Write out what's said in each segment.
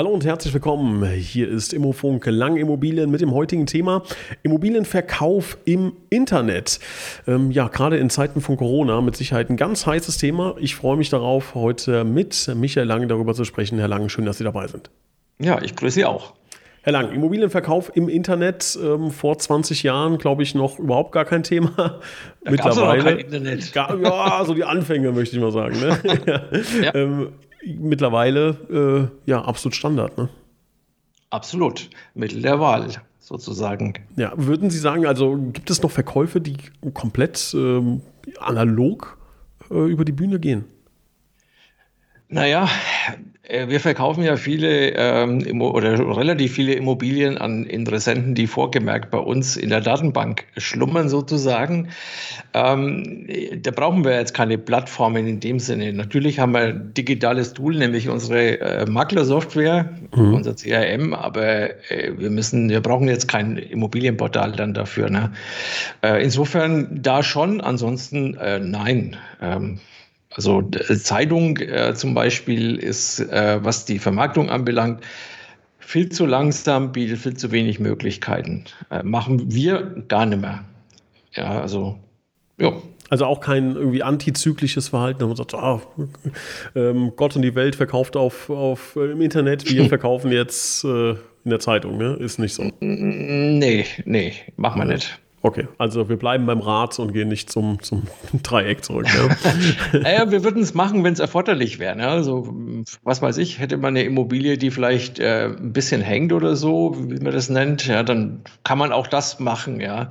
Hallo und herzlich willkommen. Hier ist Immofunk Lang Immobilien mit dem heutigen Thema Immobilienverkauf im Internet. Ähm, ja, gerade in Zeiten von Corona mit Sicherheit ein ganz heißes Thema. Ich freue mich darauf, heute mit Michael Lang darüber zu sprechen. Herr Lang, schön, dass Sie dabei sind. Ja, ich grüße Sie auch. Herr Lang, Immobilienverkauf im Internet ähm, vor 20 Jahren, glaube ich, noch überhaupt gar kein Thema. Da Mittlerweile. Kein Internet. Gar, ja, so die Anfänge, möchte ich mal sagen. Ne? ja. ähm, mittlerweile äh, ja absolut Standard. Ne? Absolut. Mittel der Wahl sozusagen. Ja, würden Sie sagen, also gibt es noch Verkäufe, die komplett ähm, analog äh, über die Bühne gehen? Naja, äh, wir verkaufen ja viele ähm, oder relativ viele Immobilien an Interessenten, die vorgemerkt bei uns in der Datenbank schlummern sozusagen. Ähm, da brauchen wir jetzt keine Plattformen in dem Sinne. Natürlich haben wir ein digitales Tool, nämlich unsere äh, Maklersoftware, mhm. unser CRM, aber äh, wir müssen, wir brauchen jetzt kein Immobilienportal dann dafür. Ne? Äh, insofern da schon, ansonsten äh, nein. Ähm, also äh, Zeitung äh, zum Beispiel ist, äh, was die Vermarktung anbelangt, viel zu langsam, bietet viel zu wenig Möglichkeiten. Äh, machen wir gar nicht mehr. Ja, also, ja. Also auch kein irgendwie antizyklisches Verhalten, wo man sagt, oh, ähm, Gott und die Welt verkauft auf, auf äh, im Internet, wir verkaufen jetzt äh, in der Zeitung, ne? Ist nicht so. Nee, nee, machen wir nicht. Okay, also wir bleiben beim Rad und gehen nicht zum, zum Dreieck zurück. Ne? naja, wir würden es machen, wenn es erforderlich wäre. Ne? Also, was weiß ich, hätte man eine Immobilie, die vielleicht äh, ein bisschen hängt oder so, wie man das nennt, ja, dann kann man auch das machen, ja.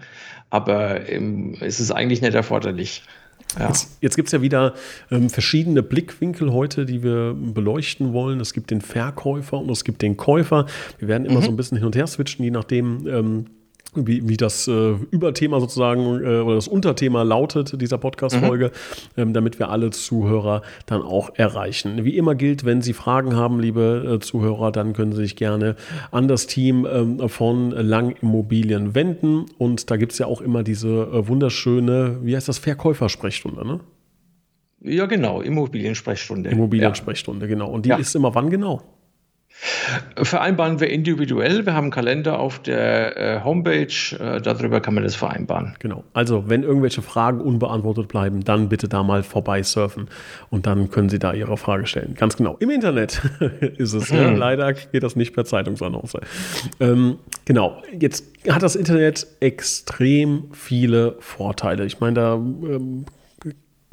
Aber ähm, es ist eigentlich nicht erforderlich. Ja. Jetzt, jetzt gibt es ja wieder ähm, verschiedene Blickwinkel heute, die wir beleuchten wollen. Es gibt den Verkäufer und es gibt den Käufer. Wir werden immer mhm. so ein bisschen hin und her switchen, je nachdem, ähm, wie, wie das äh, Überthema sozusagen äh, oder das Unterthema lautet dieser Podcast-Folge, mhm. ähm, damit wir alle Zuhörer dann auch erreichen. Wie immer gilt, wenn Sie Fragen haben, liebe äh, Zuhörer, dann können Sie sich gerne an das Team ähm, von Lang Immobilien wenden. Und da gibt es ja auch immer diese äh, wunderschöne, wie heißt das, Verkäufersprechstunde, ne? Ja, genau, Immobiliensprechstunde. Immobiliensprechstunde, ja. genau. Und die ja. ist immer wann genau? Vereinbaren wir individuell. Wir haben einen Kalender auf der äh, Homepage. Äh, darüber kann man das vereinbaren. Genau. Also, wenn irgendwelche Fragen unbeantwortet bleiben, dann bitte da mal vorbei surfen und dann können Sie da Ihre Frage stellen. Ganz genau. Im Internet ist es. Hm. Ja. Leider geht das nicht per Zeitungsannonce. Ähm, genau. Jetzt hat das Internet extrem viele Vorteile. Ich meine, da ähm,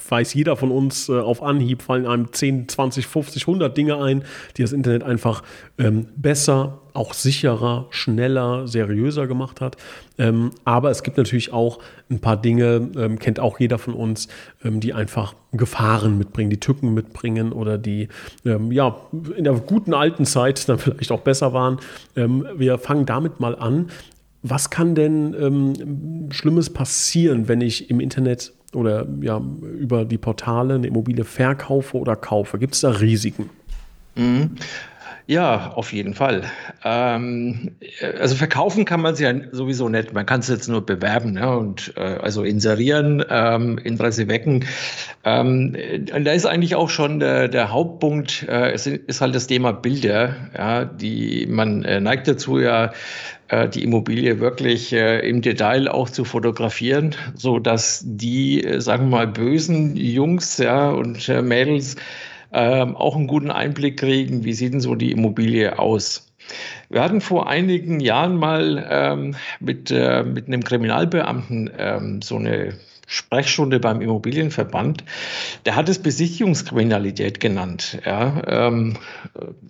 weiß jeder von uns äh, auf Anhieb, fallen einem 10, 20, 50, 100 Dinge ein, die das Internet einfach ähm, besser, auch sicherer, schneller, seriöser gemacht hat. Ähm, aber es gibt natürlich auch ein paar Dinge, ähm, kennt auch jeder von uns, ähm, die einfach Gefahren mitbringen, die Tücken mitbringen oder die ähm, ja in der guten alten Zeit dann vielleicht auch besser waren. Ähm, wir fangen damit mal an. Was kann denn Schlimmes passieren, wenn ich im Internet oder ja, über die Portale eine Immobilie verkaufe oder kaufe? Gibt es da Risiken? Mhm. Ja, auf jeden Fall. Ähm, also verkaufen kann man es ja sowieso nicht. Man kann es jetzt nur bewerben ne? und äh, also inserieren, ähm, Interesse wecken. Ähm, und da ist eigentlich auch schon der, der Hauptpunkt, äh, es ist halt das Thema Bilder. Ja, die man äh, neigt dazu ja äh, die Immobilie wirklich äh, im Detail auch zu fotografieren, so dass die, äh, sagen wir mal, bösen Jungs ja, und äh, Mädels ähm, auch einen guten Einblick kriegen, wie sieht denn so die Immobilie aus. Wir hatten vor einigen Jahren mal ähm, mit, äh, mit einem Kriminalbeamten ähm, so eine Sprechstunde beim Immobilienverband. Der hat es Besichtigungskriminalität genannt. Ja, ähm,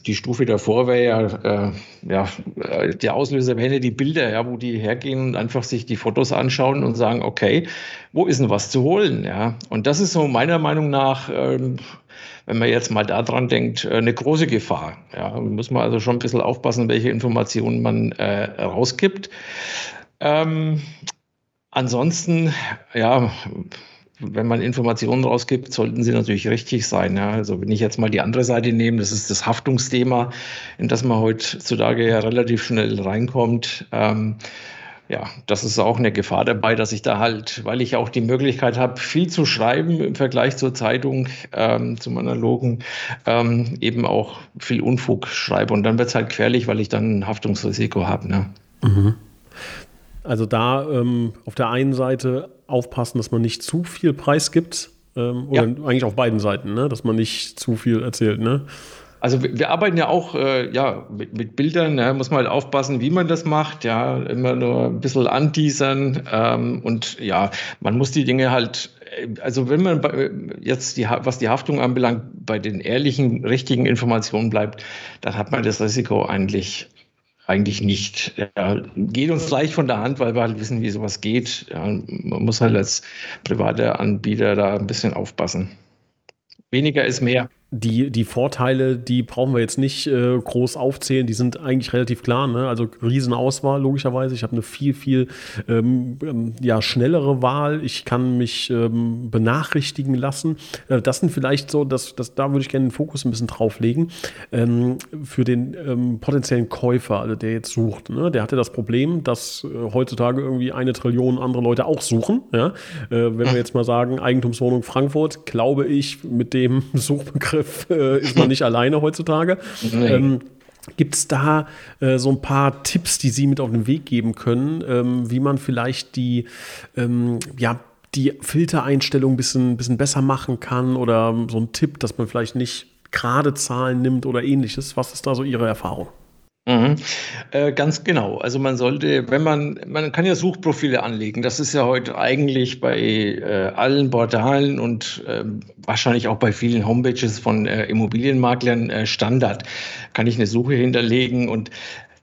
die Stufe davor wäre ja, äh, ja, der Auslöser wären ja die Bilder, ja, wo die hergehen und einfach sich die Fotos anschauen und sagen, okay, wo ist denn was zu holen? Ja, und das ist so meiner Meinung nach, ähm, wenn man jetzt mal daran denkt, äh, eine große Gefahr. Ja, muss man also schon ein bisschen aufpassen, welche Informationen man äh, rausgibt. Ähm, Ansonsten, ja, wenn man Informationen rausgibt, sollten sie natürlich richtig sein. Ja. Also wenn ich jetzt mal die andere Seite nehme, das ist das Haftungsthema, in das man heutzutage ja relativ schnell reinkommt. Ähm, ja, das ist auch eine Gefahr dabei, dass ich da halt, weil ich auch die Möglichkeit habe, viel zu schreiben im Vergleich zur Zeitung, ähm, zum analogen, ähm, eben auch viel Unfug schreibe. Und dann wird es halt gefährlich, weil ich dann ein Haftungsrisiko habe. Ne? Mhm. Also da ähm, auf der einen Seite aufpassen, dass man nicht zu viel Preis gibt. Ähm, oder ja. eigentlich auf beiden Seiten, ne? dass man nicht zu viel erzählt. Ne? Also wir, wir, arbeiten ja auch äh, ja, mit, mit Bildern, ja, muss man halt aufpassen, wie man das macht, ja, immer nur ein bisschen anteasern ähm, und ja, man muss die Dinge halt, äh, also wenn man bei, jetzt, die, was die Haftung anbelangt, bei den ehrlichen, richtigen Informationen bleibt, dann hat man das Risiko eigentlich eigentlich nicht. Ja, geht uns leicht von der Hand, weil wir halt wissen, wie sowas geht. Ja, man muss halt als privater Anbieter da ein bisschen aufpassen. Weniger ist mehr die, die Vorteile, die brauchen wir jetzt nicht äh, groß aufzählen, die sind eigentlich relativ klar. Ne? Also Riesenauswahl, logischerweise. Ich habe eine viel, viel ähm, ähm, ja, schnellere Wahl. Ich kann mich ähm, benachrichtigen lassen. Äh, das sind vielleicht so, dass, dass, da würde ich gerne den Fokus ein bisschen drauf legen. Ähm, für den ähm, potenziellen Käufer, also der jetzt sucht. Ne? Der hatte das Problem, dass äh, heutzutage irgendwie eine Trillion andere Leute auch suchen. Ja? Äh, wenn wir jetzt mal sagen, Eigentumswohnung Frankfurt, glaube ich, mit dem Suchbegriff Begriff äh, ist man nicht alleine heutzutage. Nee. Ähm, Gibt es da äh, so ein paar Tipps, die Sie mit auf den Weg geben können, ähm, wie man vielleicht die, ähm, ja, die Filtereinstellung ein bisschen, bisschen besser machen kann oder so ein Tipp, dass man vielleicht nicht gerade Zahlen nimmt oder ähnliches? Was ist da so Ihre Erfahrung? Mhm. Äh, ganz genau. Also man sollte, wenn man, man kann ja Suchprofile anlegen. Das ist ja heute eigentlich bei äh, allen Portalen und äh, wahrscheinlich auch bei vielen Homepages von äh, Immobilienmaklern äh, Standard. Kann ich eine Suche hinterlegen und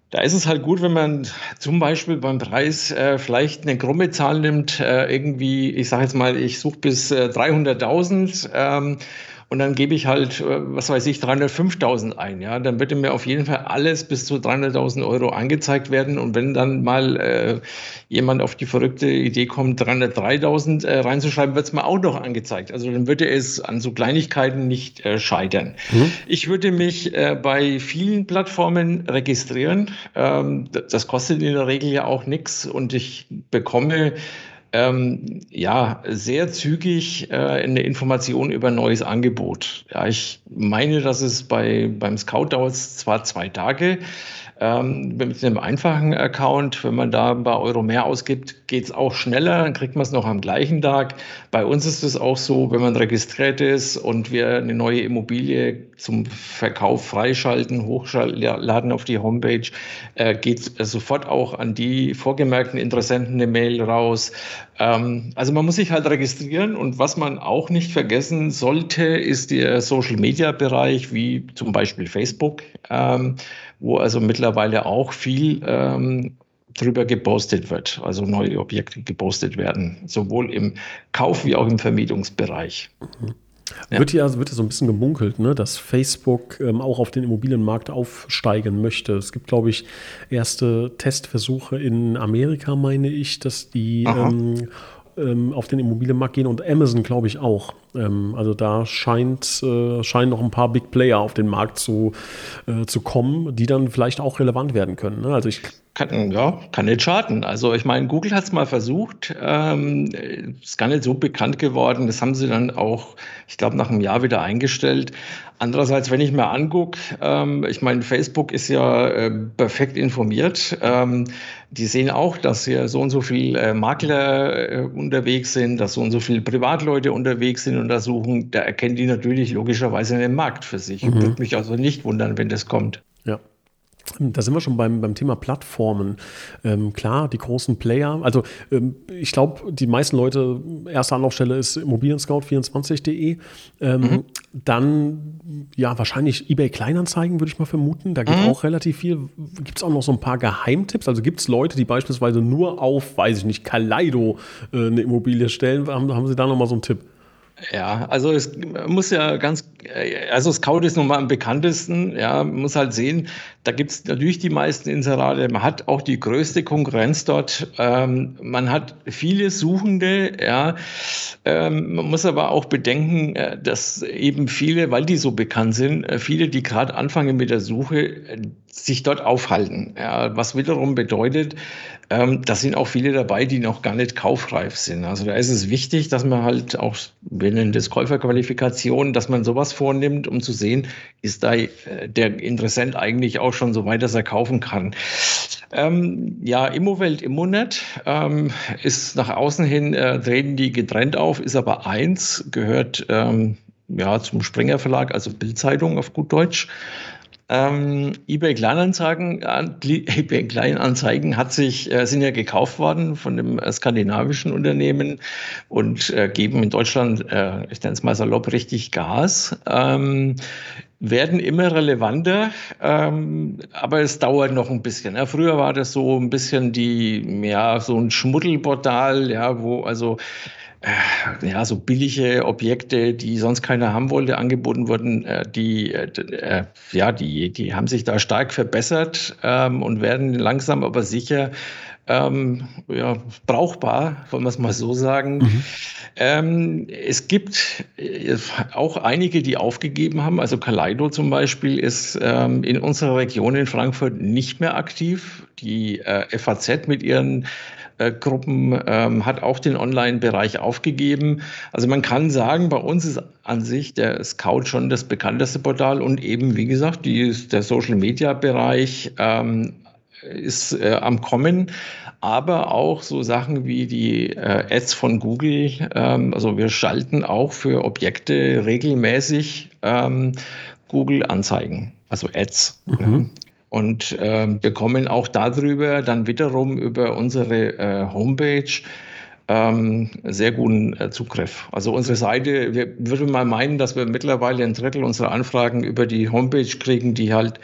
da ist es halt gut, wenn man zum Beispiel beim Preis äh, vielleicht eine krumme Zahl nimmt, äh, irgendwie, ich sage jetzt mal, ich suche bis äh, 300.000. Ähm, und dann gebe ich halt, äh, was weiß ich, 305.000 ein. Ja, dann bitte mir auf jeden Fall alles bis zu 300.000 Euro angezeigt werden. Und wenn dann mal äh, jemand auf die verrückte Idee kommt, 303.000 äh, reinzuschreiben, wird es mir auch noch angezeigt. Also dann würde es an so Kleinigkeiten nicht äh, scheitern. Mhm. Ich würde mich äh, bei vielen Plattformen registrieren. Ähm, das kostet in der Regel ja auch nichts und ich bekomme ähm, ja, sehr zügig äh, eine Information über ein neues Angebot. Ja, ich meine, dass es bei, beim Scout dauert zwar zwei Tage, ähm, mit einem einfachen Account, wenn man da ein paar Euro mehr ausgibt, geht es auch schneller, dann kriegt man es noch am gleichen Tag. Bei uns ist es auch so, wenn man registriert ist und wir eine neue Immobilie zum Verkauf freischalten, hochladen auf die Homepage, äh, geht sofort auch an die vorgemerkten Interessenten eine Mail raus. Ähm, also man muss sich halt registrieren und was man auch nicht vergessen sollte, ist der Social-Media-Bereich, wie zum Beispiel Facebook. Ähm, wo also mittlerweile auch viel ähm, drüber gepostet wird, also neue Objekte gepostet werden, sowohl im Kauf- wie auch im Vermietungsbereich. Mhm. Ja. Wird, ja, wird ja so ein bisschen gemunkelt, ne, dass Facebook ähm, auch auf den Immobilienmarkt aufsteigen möchte. Es gibt, glaube ich, erste Testversuche in Amerika, meine ich, dass die ähm, ähm, auf den Immobilienmarkt gehen und Amazon, glaube ich, auch. Ähm, also da scheint, äh, scheinen noch ein paar Big Player auf den Markt zu, äh, zu kommen, die dann vielleicht auch relevant werden können. Ne? Also ich kann, ja, kann nicht schaden. Also ich meine, Google hat es mal versucht, ähm, ist gar nicht so bekannt geworden. Das haben sie dann auch, ich glaube, nach einem Jahr wieder eingestellt. Andererseits, wenn ich mir angucke, ähm, ich meine, Facebook ist ja äh, perfekt informiert. Ähm, die sehen auch, dass hier so und so viele äh, Makler äh, unterwegs sind, dass so und so viele Privatleute unterwegs sind und da suchen. Da erkennen die natürlich logischerweise einen Markt für sich. Mhm. Würde mich also nicht wundern, wenn das kommt. Ja. Da sind wir schon beim, beim Thema Plattformen. Ähm, klar, die großen Player. Also ähm, ich glaube, die meisten Leute, erste Anlaufstelle ist Immobilienscout24.de. Ähm, mhm. Dann ja, wahrscheinlich eBay Kleinanzeigen, würde ich mal vermuten. Da geht mhm. auch relativ viel. Gibt es auch noch so ein paar Geheimtipps? Also gibt es Leute, die beispielsweise nur auf, weiß ich nicht, Kaleido äh, eine Immobilie stellen? Haben, haben Sie da noch mal so einen Tipp? Ja, also es muss ja ganz, also Scout ist nun mal am bekanntesten, ja, man muss halt sehen, da gibt es natürlich die meisten Inserate, man hat auch die größte Konkurrenz dort, ähm, man hat viele Suchende, ja, ähm, man muss aber auch bedenken, äh, dass eben viele, weil die so bekannt sind, äh, viele, die gerade anfangen mit der Suche, äh, sich dort aufhalten, ja, was wiederum bedeutet, ähm, da sind auch viele dabei, die noch gar nicht kaufreif sind. Also da ist es wichtig, dass man halt auch, wir nennen das dass man sowas vornimmt, um zu sehen, ist da äh, der Interessent eigentlich auch schon so weit, dass er kaufen kann. Ähm, ja, Immowelt, Immonet ähm, ist nach außen hin, äh, treten die getrennt auf, ist aber eins, gehört ähm, ja, zum Springer Verlag, also Bildzeitung auf gut Deutsch. Ähm, eBay Kleinanzeigen, eBay Kleinanzeigen hat sich, äh, sind ja gekauft worden von dem äh, skandinavischen Unternehmen und äh, geben in Deutschland, äh, ich nenne es mal salopp, richtig Gas. Ähm, werden immer relevanter, ähm, aber es dauert noch ein bisschen. Ja, früher war das so ein bisschen die, ja, so ein Schmuddelportal, ja, wo also ja, so billige Objekte, die sonst keiner haben wollte, angeboten wurden, äh, die, äh, ja, die, die haben sich da stark verbessert ähm, und werden langsam aber sicher ähm, ja, brauchbar, wollen wir es mal so sagen. Mhm. Ähm, es gibt auch einige, die aufgegeben haben. Also Kaleido zum Beispiel ist ähm, in unserer Region in Frankfurt nicht mehr aktiv. Die äh, FAZ mit ihren äh, Gruppen ähm, hat auch den Online-Bereich aufgegeben. Also man kann sagen, bei uns ist an sich der Scout schon das bekannteste Portal und eben, wie gesagt, die, der Social-Media-Bereich ähm, ist äh, am Kommen, aber auch so Sachen wie die äh, Ads von Google. Ähm, also wir schalten auch für Objekte regelmäßig ähm, Google-Anzeigen, also Ads. Mhm und äh, bekommen auch darüber dann wiederum über unsere äh, Homepage ähm, sehr guten äh, Zugriff. Also unsere Seite, wir würden mal meinen, dass wir mittlerweile ein Drittel unserer Anfragen über die Homepage kriegen, die halt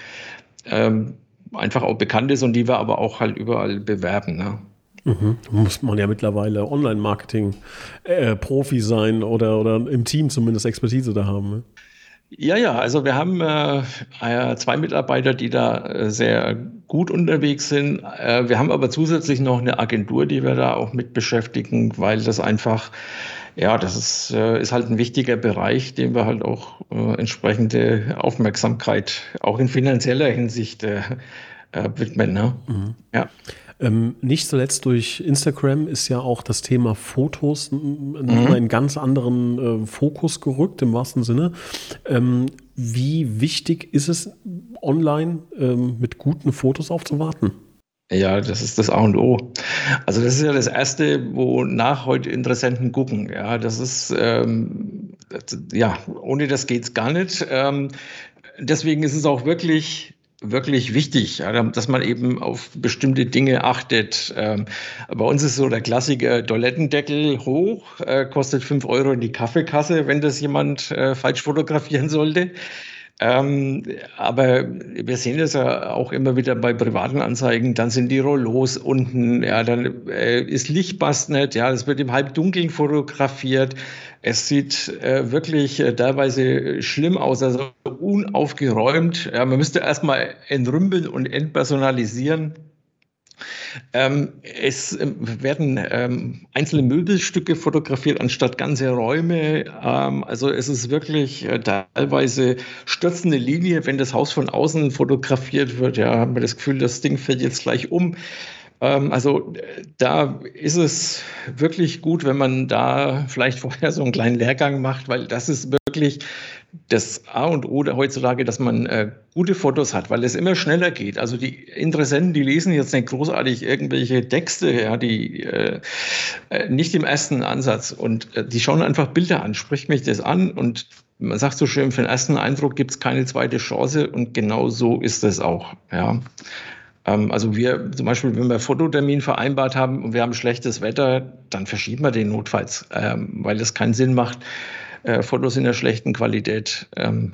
ähm, einfach auch bekannt ist und die wir aber auch halt überall bewerben. Ne? Mhm. Muss man ja mittlerweile Online-Marketing-Profi äh, sein oder, oder im Team zumindest Expertise da haben. Ne? Ja, ja, also wir haben äh, äh, zwei Mitarbeiter, die da äh, sehr gut unterwegs sind. Äh, wir haben aber zusätzlich noch eine Agentur, die wir da auch mit beschäftigen, weil das einfach, ja, das ist, äh, ist halt ein wichtiger Bereich, dem wir halt auch entsprechende Aufmerksamkeit auch in finanzieller Hinsicht widmen. Ne? Mhm. Ja. Ähm, nicht zuletzt durch Instagram ist ja auch das Thema Fotos mhm. in einen ganz anderen äh, Fokus gerückt, im wahrsten Sinne. Ähm, wie wichtig ist es, online ähm, mit guten Fotos aufzuwarten? Ja, das ist das A und O. Also das ist ja das Erste, wonach heute Interessenten gucken. Ja, das ist, ähm, ja, ohne das geht's gar nicht. Ähm, deswegen ist es auch wirklich wirklich wichtig, dass man eben auf bestimmte Dinge achtet. Ähm, bei uns ist so der Klassiker Toilettendeckel hoch, äh, kostet fünf Euro in die Kaffeekasse, wenn das jemand äh, falsch fotografieren sollte. Ähm, aber wir sehen das ja auch immer wieder bei privaten Anzeigen, dann sind die Rollos unten, ja, dann äh, ist Lichtbast nicht, ja, es wird im Halbdunkeln fotografiert. Es sieht äh, wirklich äh, teilweise schlimm aus, also unaufgeräumt. Ja, man müsste erstmal entrümpeln und entpersonalisieren. Ähm, es ähm, werden ähm, einzelne Möbelstücke fotografiert anstatt ganze Räume. Ähm, also es ist wirklich äh, teilweise stürzende Linie, wenn das Haus von außen fotografiert wird. Ja, haben wir das Gefühl, das Ding fällt jetzt gleich um. Ähm, also da ist es wirklich gut, wenn man da vielleicht vorher so einen kleinen Lehrgang macht, weil das ist wirklich das A und O heutzutage, dass man äh, gute Fotos hat, weil es immer schneller geht. Also die Interessenten, die lesen jetzt nicht großartig irgendwelche Texte, ja, die äh, äh, nicht im ersten Ansatz und äh, die schauen einfach Bilder an, spricht mich das an und man sagt so schön, für den ersten Eindruck gibt es keine zweite Chance und genau so ist es auch. Ja. Ähm, also wir zum Beispiel, wenn wir Fototermin vereinbart haben und wir haben schlechtes Wetter, dann verschieben wir den notfalls, ähm, weil es keinen Sinn macht, äh, Fotos in der schlechten Qualität ähm,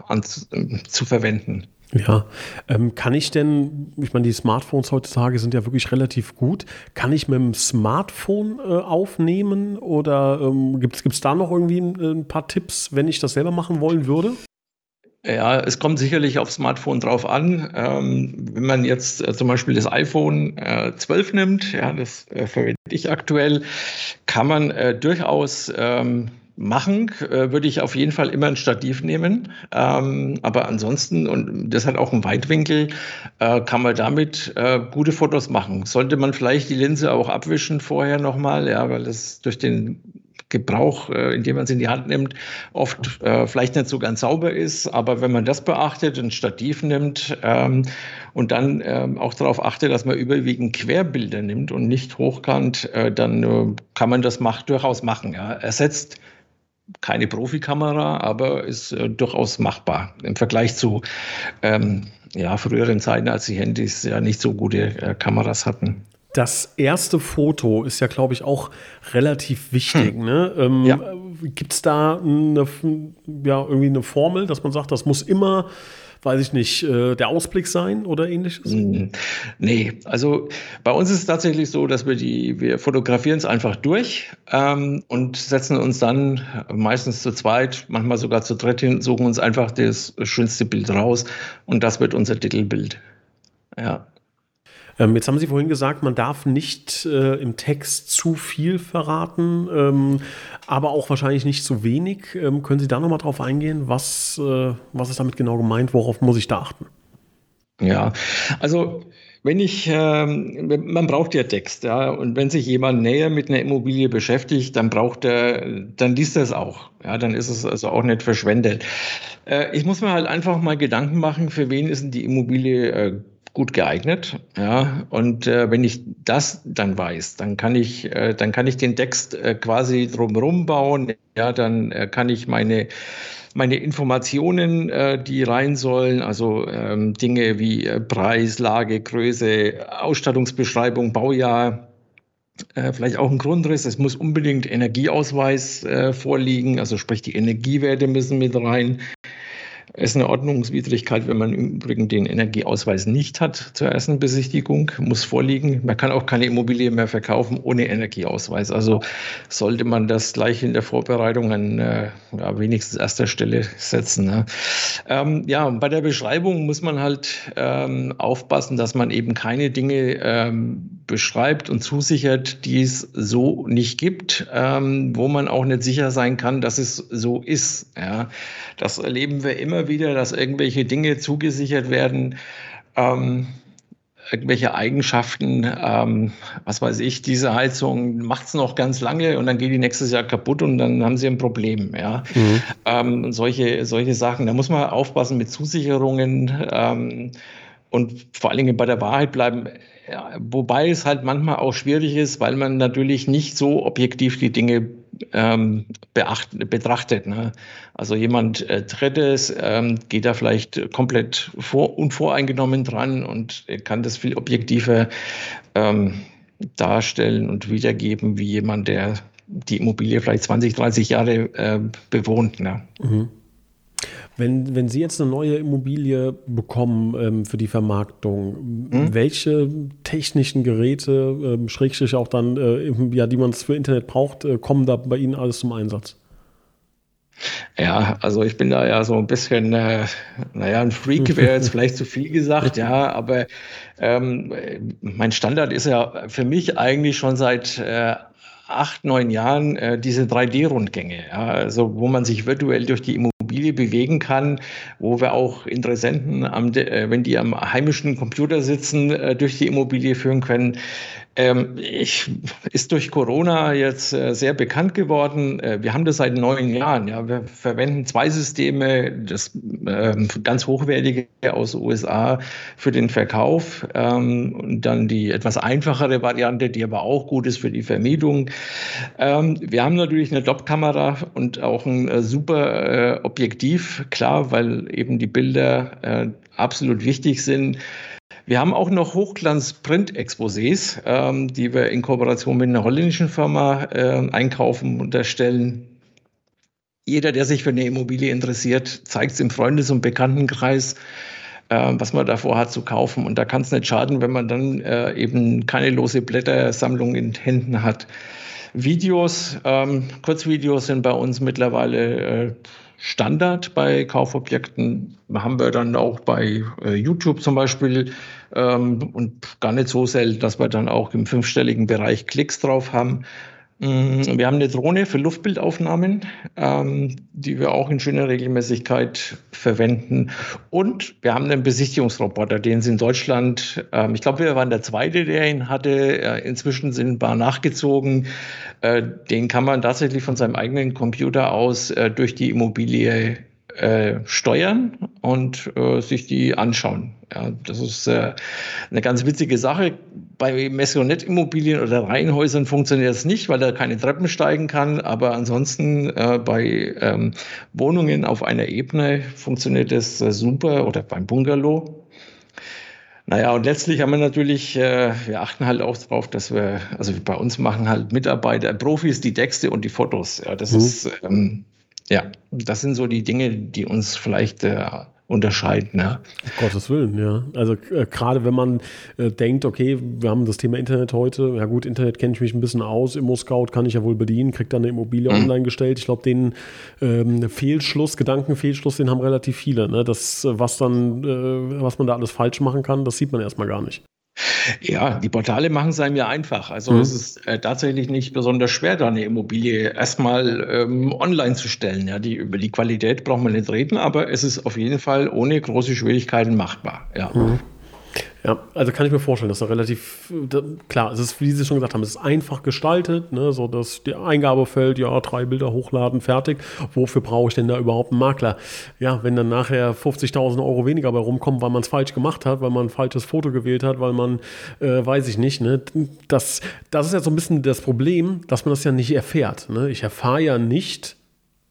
zu verwenden. Ja, ähm, kann ich denn, ich meine, die Smartphones heutzutage sind ja wirklich relativ gut. Kann ich mit dem Smartphone äh, aufnehmen oder ähm, gibt es da noch irgendwie ein, ein, paar Tipps, wenn ich das selber machen wollen würde? Ja, es kommt sicherlich auf Smartphone drauf an. Ähm, wenn man jetzt äh, zum Beispiel das iPhone äh, 12 nimmt, ja, das äh, verwende ich aktuell, kann man äh, durchaus ähm, machen, äh, würde ich auf jeden Fall immer ein Stativ nehmen. Ähm, aber ansonsten, und das hat auch einen Weitwinkel, äh, kann man damit äh, gute Fotos machen. Sollte man vielleicht die Linse auch abwischen vorher nochmal, ja, weil das durch den Gebrauch, äh, indem man es in die Hand nimmt, oft äh, vielleicht nicht so ganz sauber ist. Aber wenn man das beachtet, ein Stativ nimmt ähm, und dann ähm, auch darauf achtet, dass man überwiegend Querbilder nimmt und nicht hochkant, äh, dann äh, kann man das macht, durchaus machen. Ja. Ersetzt keine Profikamera, aber ist äh, durchaus machbar im Vergleich zu ähm, ja, früheren Zeiten, als die Handys ja nicht so gute äh, Kameras hatten. Das erste Foto ist ja, glaube ich, auch relativ wichtig. Hm. Ne? Ähm, ja. Gibt es da eine, ja, irgendwie eine Formel, dass man sagt, das muss immer weiß ich nicht, äh, der Ausblick sein oder ähnliches? Hm. Nee, also bei uns ist es tatsächlich so, dass wir die, wir fotografieren es einfach durch ähm, und setzen uns dann meistens zu zweit, manchmal sogar zu dritt hin, suchen uns einfach das schönste Bild raus und das wird unser Titelbild. Ja. Ähm, jetzt haben Sie vorhin gesagt, man darf nicht äh, im Text zu viel verraten, ähm, aber auch wahrscheinlich nicht zu wenig. Ähm, können Sie da nochmal drauf eingehen? Was, äh, was ist damit genau gemeint? Worauf muss ich da achten? Ja, also wenn ich, ähm, man braucht ja Text, ja, und wenn sich jemand näher mit einer Immobilie beschäftigt, dann braucht er, dann liest er es auch, ja, dann ist es also auch nicht verschwendet. Äh, ich muss mir halt einfach mal Gedanken machen, für wen ist denn die Immobilie äh, gut geeignet. Ja, und äh, wenn ich das dann weiß, dann kann ich, äh, dann kann ich den Text äh, quasi drumherum bauen. Ja, dann äh, kann ich meine meine Informationen, äh, die rein sollen, also ähm, Dinge wie äh, Preis, Lage, Größe, Ausstattungsbeschreibung, Baujahr, vielleicht auch ein Grundriss. Es muss unbedingt Energieausweis vorliegen, also sprich die Energiewerte müssen mit rein ist eine Ordnungswidrigkeit, wenn man im Übrigen den Energieausweis nicht hat zur ersten Besichtigung, muss vorliegen. Man kann auch keine Immobilie mehr verkaufen ohne Energieausweis. Also sollte man das gleich in der Vorbereitung an äh, ja, wenigstens erster Stelle setzen. Ne? Ähm, ja, bei der Beschreibung muss man halt ähm, aufpassen, dass man eben keine Dinge ähm, beschreibt und zusichert, die es so nicht gibt, ähm, wo man auch nicht sicher sein kann, dass es so ist. Ja? Das erleben wir immer wieder, dass irgendwelche Dinge zugesichert werden, ähm, irgendwelche Eigenschaften, ähm, was weiß ich, diese Heizung macht es noch ganz lange und dann geht die nächstes Jahr kaputt und dann haben sie ein Problem. Ja? Mhm. Ähm, solche, solche Sachen, da muss man aufpassen mit Zusicherungen ähm, und vor allen Dingen bei der Wahrheit bleiben. Ja, wobei es halt manchmal auch schwierig ist, weil man natürlich nicht so objektiv die Dinge ähm, beacht, betrachtet. Ne? Also jemand äh, Drittes ähm, geht da vielleicht komplett vor, unvoreingenommen dran und kann das viel objektiver ähm, darstellen und wiedergeben, wie jemand, der die Immobilie vielleicht 20, 30 Jahre äh, bewohnt. Ne? Mhm. Wenn, wenn Sie jetzt eine neue Immobilie bekommen ähm, für die Vermarktung, hm? welche technischen Geräte, ähm, Schrägstrich auch dann, äh, ja, die man für Internet braucht, äh, kommen da bei Ihnen alles zum Einsatz? Ja, also ich bin da ja so ein bisschen, äh, naja, ein Freak wäre jetzt vielleicht zu viel gesagt, ja, aber ähm, mein Standard ist ja für mich eigentlich schon seit äh, acht, neun Jahren äh, diese 3D-Rundgänge, ja, also wo man sich virtuell durch die Immobilie Immobilie bewegen kann, wo wir auch Interessenten, am, äh, wenn die am heimischen Computer sitzen, äh, durch die Immobilie führen können. Ähm, ich, ist durch Corona jetzt äh, sehr bekannt geworden. Äh, wir haben das seit neun Jahren. Ja. Wir verwenden zwei Systeme, das ähm, ganz hochwertige aus den USA für den Verkauf ähm, und dann die etwas einfachere Variante, die aber auch gut ist für die Vermietung. Ähm, wir haben natürlich eine Doppkamera und auch ein äh, super äh, Objektiv, klar, weil eben die Bilder äh, absolut wichtig sind. Wir haben auch noch Hochglanz-Print-Exposés, ähm, die wir in Kooperation mit einer holländischen Firma äh, einkaufen und erstellen. Jeder, der sich für eine Immobilie interessiert, zeigt es im Freundes- und Bekanntenkreis. äh, was man davor hat zu kaufen. Und da kann es nicht schaden, wenn man dann äh, eben keine lose Blättersammlung in Händen hat. Videos, ähm, Kurzvideos sind bei uns mittlerweile äh, Standard bei Kaufobjekten. Haben wir dann auch bei äh, YouTube zum Beispiel ähm, und gar nicht so selten, dass wir dann auch im fünfstelligen Bereich Klicks drauf haben. Mm, wir haben eine Drohne für Luftbildaufnahmen, ähm, die wir auch in schöner Regelmäßigkeit verwenden. Und wir haben einen Besichtigungsroboter, den es in Deutschland, ähm, ich glaube, wir waren der Zweite, der ihn hatte. Äh, inzwischen sind ein paar nachgezogen. Äh, den kann man tatsächlich von seinem eigenen Computer aus äh, durch die Immobilie äh, steuern und äh, sich die anschauen. Ja, das ist äh, eine ganz witzige Sache. Bei Messionet-Immobilien oder Reihenhäusern funktioniert das nicht, weil er keine Treppen steigen kann. Aber ansonsten äh, bei ähm, Wohnungen auf einer Ebene funktioniert das äh, super oder beim Bungalow. Naja, und letztlich haben wir natürlich, äh, wir achten halt auch darauf, dass wir, also bei uns machen halt Mitarbeiter, Profis die Texte und die Fotos. Ja, das mhm. ist ähm, ja, das sind so die Dinge, die uns vielleicht äh, unterscheiden. Ja. Um Gottes Willen, ja. Also äh, gerade wenn man äh, denkt, okay, wir haben das Thema Internet heute, ja gut, Internet kenne ich mich ein bisschen aus, Immo-Scout kann ich ja wohl bedienen, kriegt dann eine Immobilie mhm. online gestellt. Ich glaube, den ähm, Fehlschluss, Gedankenfehlschluss, den haben relativ viele. Ne? Das, was dann, äh, was man da alles falsch machen kann, das sieht man erstmal gar nicht. Ja, die Portale machen es einem ja einfach. Also mhm. es ist äh, tatsächlich nicht besonders schwer, da eine Immobilie erstmal ähm, online zu stellen. Ja, die, über die Qualität braucht man nicht reden, aber es ist auf jeden Fall ohne große Schwierigkeiten machbar. Ja. Mhm. Ja, also kann ich mir vorstellen, dass da relativ da, klar, es ist, wie Sie schon gesagt haben, es ist einfach gestaltet, ne, so dass die Eingabefeld, ja, drei Bilder hochladen, fertig. Wofür brauche ich denn da überhaupt einen Makler? Ja, wenn dann nachher 50.000 Euro weniger bei rumkommen, weil man es falsch gemacht hat, weil man ein falsches Foto gewählt hat, weil man, äh, weiß ich nicht, ne, das, das ist ja so ein bisschen das Problem, dass man das ja nicht erfährt. Ne? Ich erfahre ja nicht,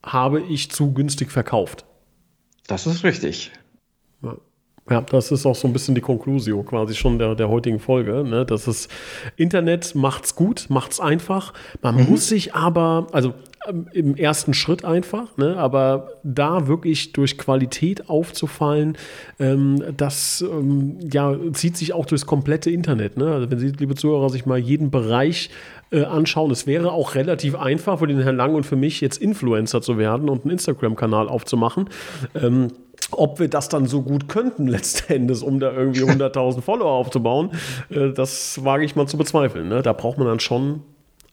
habe ich zu günstig verkauft. Das ist richtig. Ja. Das ist auch so ein bisschen die Konklusio quasi schon der, der heutigen Folge. Ne? Das ist Internet macht's gut, macht's einfach. Man mhm. muss sich aber, also ähm, im ersten Schritt einfach, ne? aber da wirklich durch Qualität aufzufallen, ähm, das ähm, ja, zieht sich auch durchs komplette Internet. Ne? Also wenn Sie, liebe Zuhörer, sich mal jeden Bereich äh, anschauen, es wäre auch relativ einfach für den Herrn Lang und für mich jetzt Influencer zu werden und einen Instagram-Kanal aufzumachen. Ähm, ob wir das dann so gut könnten, letztendlich, um da irgendwie 100.000 Follower aufzubauen, äh, das wage ich mal zu bezweifeln. Ne? Da braucht man dann schon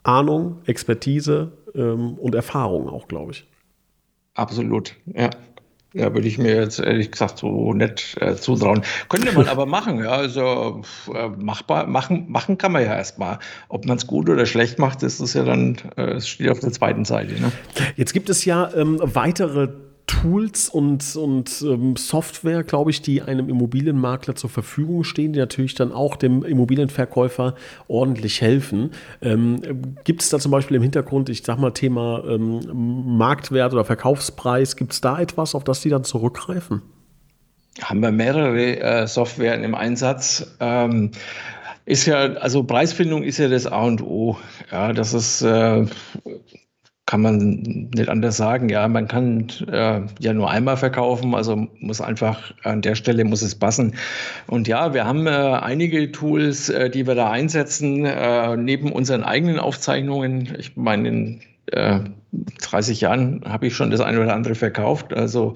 Ahnung, Expertise ähm, und Erfahrung auch, glaube ich. Absolut, ja. Ja, würde ich mir jetzt ehrlich gesagt so nett äh, zutrauen. Könnte man aber machen, ja. Also äh, machbar, machen, machen kann man ja erstmal. Ob man es gut oder schlecht macht, das ist ja dann, äh, steht auf der zweiten Seite. Ne? Jetzt gibt es ja ähm, weitere Tools und, und ähm, Software, glaube ich, die einem Immobilienmakler zur Verfügung stehen, die natürlich dann auch dem Immobilienverkäufer ordentlich helfen. Ähm, gibt es da zum Beispiel im Hintergrund, ich sag mal, Thema ähm, Marktwert oder Verkaufspreis, gibt es da etwas, auf das die dann zurückgreifen? Haben wir mehrere äh, Softwaren im Einsatz. Ähm, ist ja, also Preisfindung ist ja das A und O. Ja, das ist äh, kann man nicht anders sagen. Ja, man kann äh, ja nur einmal verkaufen, also muss einfach an der Stelle muss es passen. Und ja, wir haben äh, einige Tools, äh, die wir da einsetzen, äh, neben unseren eigenen Aufzeichnungen. Ich meine, in 30 äh, Jahren habe ich schon das eine oder andere verkauft. Also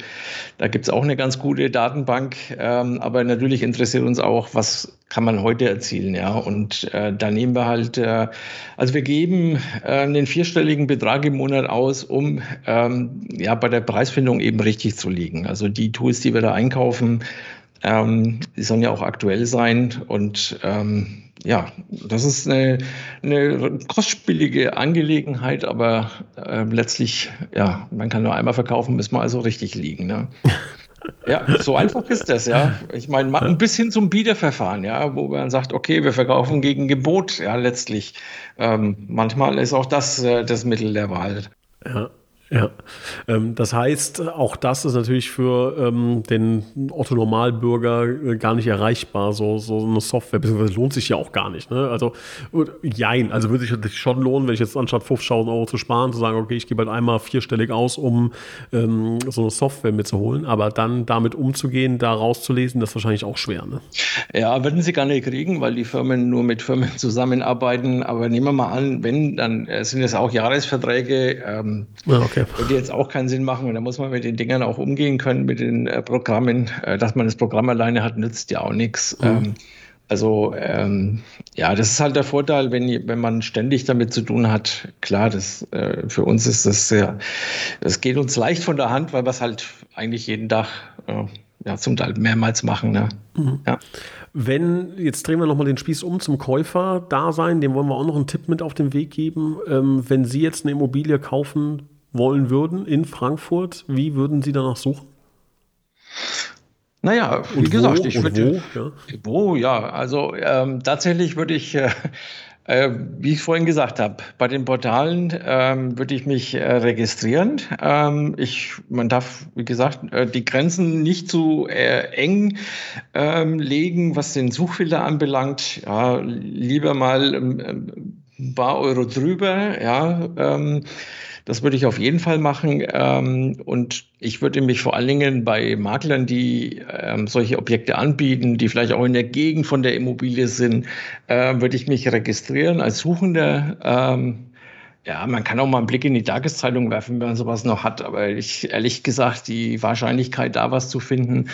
da gibt es auch eine ganz gute Datenbank. Ähm, aber natürlich interessiert uns auch, was kann man heute erzielen. Ja? Und äh, da nehmen wir halt, äh, also wir geben äh, einen vierstelligen Betrag im Monat aus, um ähm, ja, bei der Preisfindung eben richtig zu liegen. Also die Tools, die wir da einkaufen, ähm, die sollen ja auch aktuell sein und ähm, ja, das ist eine, eine kostspielige Angelegenheit, aber äh, letztlich, ja, man kann nur einmal verkaufen, müssen wir also richtig liegen. Ne? Ja, so einfach ist das, ja. Ich meine, ein bisschen zum Biederverfahren, ja, wo man sagt, okay, wir verkaufen gegen Gebot, ja, letztlich. Ähm, manchmal ist auch das äh, das Mittel der Wahl. Ja, Ja, ähm, das heißt, auch das ist natürlich für ähm, den Otto-Normalbürger äh, gar nicht erreichbar, so, so eine Software, beziehungsweise lohnt sich ja auch gar nicht. Ne? Also, jein, also würde sich schon lohnen, wenn ich jetzt anstatt 50.000 Euro zu sparen, zu sagen, okay, ich gebe halt einmal vierstellig aus, um ähm, so eine Software mitzuholen, aber dann damit umzugehen, da rauszulesen, das ist wahrscheinlich auch schwer. Ne? Ja, würden sie gar nicht kriegen, weil die Firmen nur mit Firmen zusammenarbeiten, aber nehmen wir mal an, wenn, dann äh, sind es auch Jahresverträge. Ähm, ja, okay okay. Würde jetzt auch keinen Sinn machen. Und da muss man mit den Dingern auch umgehen können, mit den äh, Programmen. Äh, dass man das Programm alleine hat, nützt ja auch nichts. Mhm. Ähm, also ähm, ja, das ist halt der Vorteil, wenn, wenn man ständig damit zu tun hat. Klar, das, äh, für uns ist das sehr, das geht uns leicht von der Hand, weil wir es halt eigentlich jeden Tag äh, ja, zum Teil mehrmals machen. Ne? Mhm. Ja. Wenn, jetzt drehen wir nochmal den Spieß um zum Käufer-Dasein, dem wollen wir auch noch einen Tipp mit auf den Weg geben. Ähm, wenn Sie jetzt eine Immobilie kaufen, wollen würden in Frankfurt, wie würden Sie danach suchen? Naja, wie und gesagt, wo, ich würde. Wo, ja. wo, ja, also ähm, tatsächlich würde ich. Äh, äh, wie ich vorhin gesagt habe, bei den Portalen ähm, würde ich mich äh, registrieren. Ähm, ich, man darf, wie gesagt, äh, die Grenzen nicht zu äh, eng ähm, legen, was den Suchfilter anbelangt. Ja, lieber mal ähm, ein paar Euro drüber. Ja, ähm, das würde ich auf jeden Fall machen. Ähm, und ich würde mich vor allen Dingen bei Maklern, die ähm, solche Objekte anbieten, die vielleicht auch in der Gegend von der Immobilie sind, äh, würde ich mich registrieren als Suchender. Ähm, ja, man kann auch mal einen Blick in die Tageszeitung werfen, wenn man sowas noch hat. Aber ich, ehrlich gesagt, die Wahrscheinlichkeit, da was zu finden,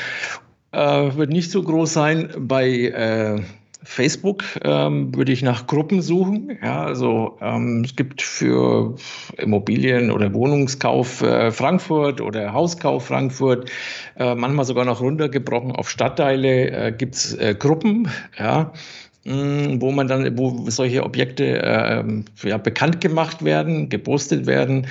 äh, wird nicht so groß sein. Bei äh, Facebook ähm, würde ich nach Gruppen suchen. Ja, also ähm, es gibt für Immobilien oder Wohnungskauf äh, Frankfurt oder Hauskauf Frankfurt, äh, manchmal sogar noch runtergebrochen auf Stadtteile, äh, gibt es äh, Gruppen, ja, mh, mm, wo man dann, wo solche Objekte äh, ja, bekannt gemacht werden, gepostet werden.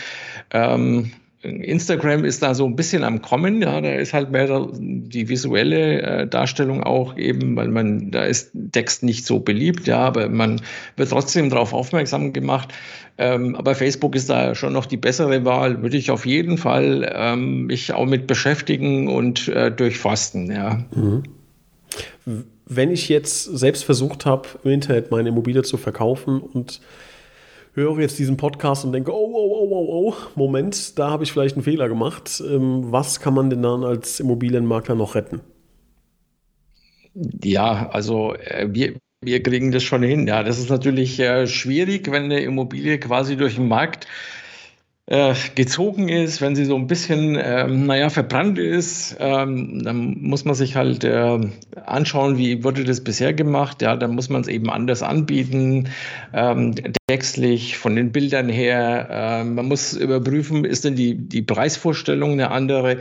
Ähm, Instagram ist da so ein bisschen am Kommen, ja, da ist halt mehr die visuelle äh, Darstellung auch eben, weil man, da ist Text nicht so beliebt, ja, aber man wird trotzdem darauf aufmerksam gemacht. Ähm, aber Facebook ist da schon noch die bessere Wahl, würde ich auf jeden Fall ähm, mich auch mit beschäftigen und äh, durchforsten, ja. Mhm. Wenn ich jetzt selbst versucht habe, im Internet meine Immobilie zu verkaufen und höre jetzt diesen Podcast und denke, oh, oh, oh, oh, oh, Moment, da habe ich vielleicht einen Fehler gemacht. Ähm, was kann man denn dann als Immobilienmakler noch retten? Ja, also äh, wir, wir kriegen das schon hin. Ja, das ist natürlich äh, schwierig, wenn eine Immobilie quasi durch den Markt äh, gezogen ist, wenn sie so ein bisschen, ähm, naja, verbrannt ist, ähm, dann muss man sich halt äh, anschauen, wie wurde das bisher gemacht. Ja, dann muss man es eben anders anbieten, ähm, textlich, von den Bildern her. Äh, man muss überprüfen, ist denn die, die Preisvorstellung eine andere?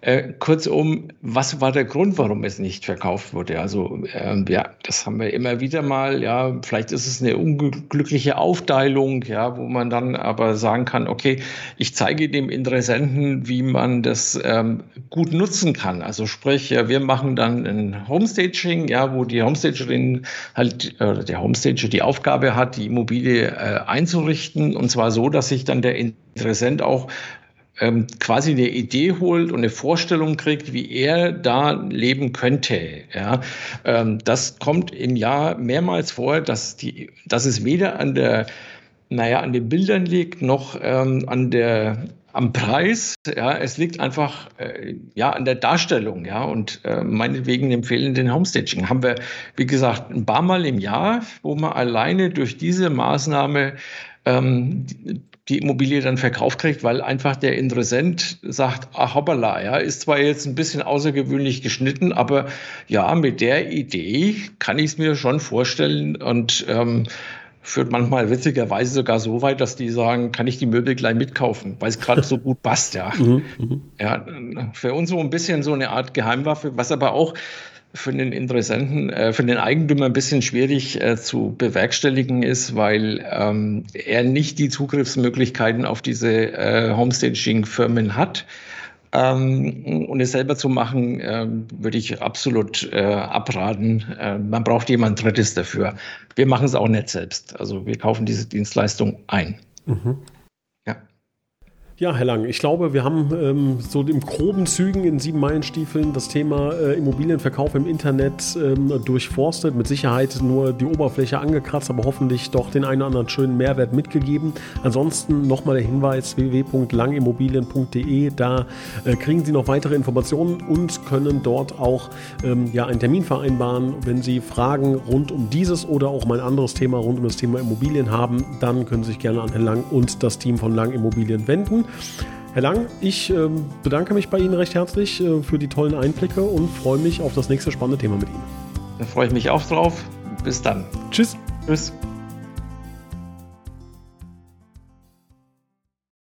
Äh, kurzum, was war der Grund, warum es nicht verkauft wurde? Also ähm, ja, das haben wir immer wieder mal. Ja, vielleicht ist es eine unglückliche Aufteilung, ja, wo man dann aber sagen kann, okay, ich zeige dem Interessenten, wie man das ähm, gut nutzen kann. Also sprich, ja, wir machen dann ein Homestaging, ja, wo die Homestagerin halt äh, der Homestager die Aufgabe hat, die Immobilie äh, einzurichten und zwar so, dass sich dann der Interessent auch ähm, quasi eine Idee holt und eine Vorstellung kriegt, wie er da leben könnte. Ja, ähm, das kommt im Jahr mehrmals vor, dass, die, dass es weder an der, naja, an den Bildern liegt, noch ähm, an der am Preis, ja, es liegt einfach äh, ja an der Darstellung, ja, und äh, meinetwegen empfehlen den Homestaging. Haben wir, wie gesagt, ein paar Mal im Jahr, wo man alleine durch diese Maßnahme ähm, die Immobilie dann verkauft kriegt, weil einfach der Interessent sagt, ach hoppala, ja, ist zwar jetzt ein bisschen außergewöhnlich geschnitten, aber ja, mit der Idee kann ich es mir schon vorstellen und ähm, führt manchmal witzigerweise sogar so weit, dass die sagen, kann ich die Möbel gleich mitkaufen, weil es gerade so gut passt, ja. Mhm, mhm. ja. Für uns so ein bisschen so eine Art Geheimwaffe, was aber auch für den Interessenten, äh, für den Eigentümer ein bisschen schwierig äh, zu bewerkstelligen ist, weil ähm, er nicht die Zugriffsmöglichkeiten auf diese äh, Homestaging-Firmen hat. Ähm, und es selber zu machen, äh, würde ich absolut äh, abraten. Äh, man braucht jemand Drittes dafür. Wir machen es auch nicht selbst. Also wir kaufen diese Dienstleistung ein. Mhm. Ja, Herr Lang, ich glaube, wir haben ähm, so im groben Zügen in sieben Meilenstiefeln das Thema äh, Immobilienverkauf im Internet ähm, durchforstet. Mit Sicherheit nur die Oberfläche angekratzt, aber hoffentlich doch den einen oder anderen schönen Mehrwert mitgegeben. Ansonsten nochmal der Hinweis: www.langimmobilien.de. Da äh, kriegen Sie noch weitere Informationen und können dort auch ähm, ja, einen Termin vereinbaren. Wenn Sie Fragen rund um dieses oder auch mein anderes Thema rund um das Thema Immobilien haben, dann können Sie sich gerne an Herrn Lang und das Team von Lang Immobilien wenden. Herr Lang, ich äh, bedanke mich bei Ihnen recht herzlich äh, für die tollen Einblicke und freue mich auf das nächste spannende Thema mit Ihnen. Da freue ich mich auch drauf. Bis dann. Tschüss. Tschüss.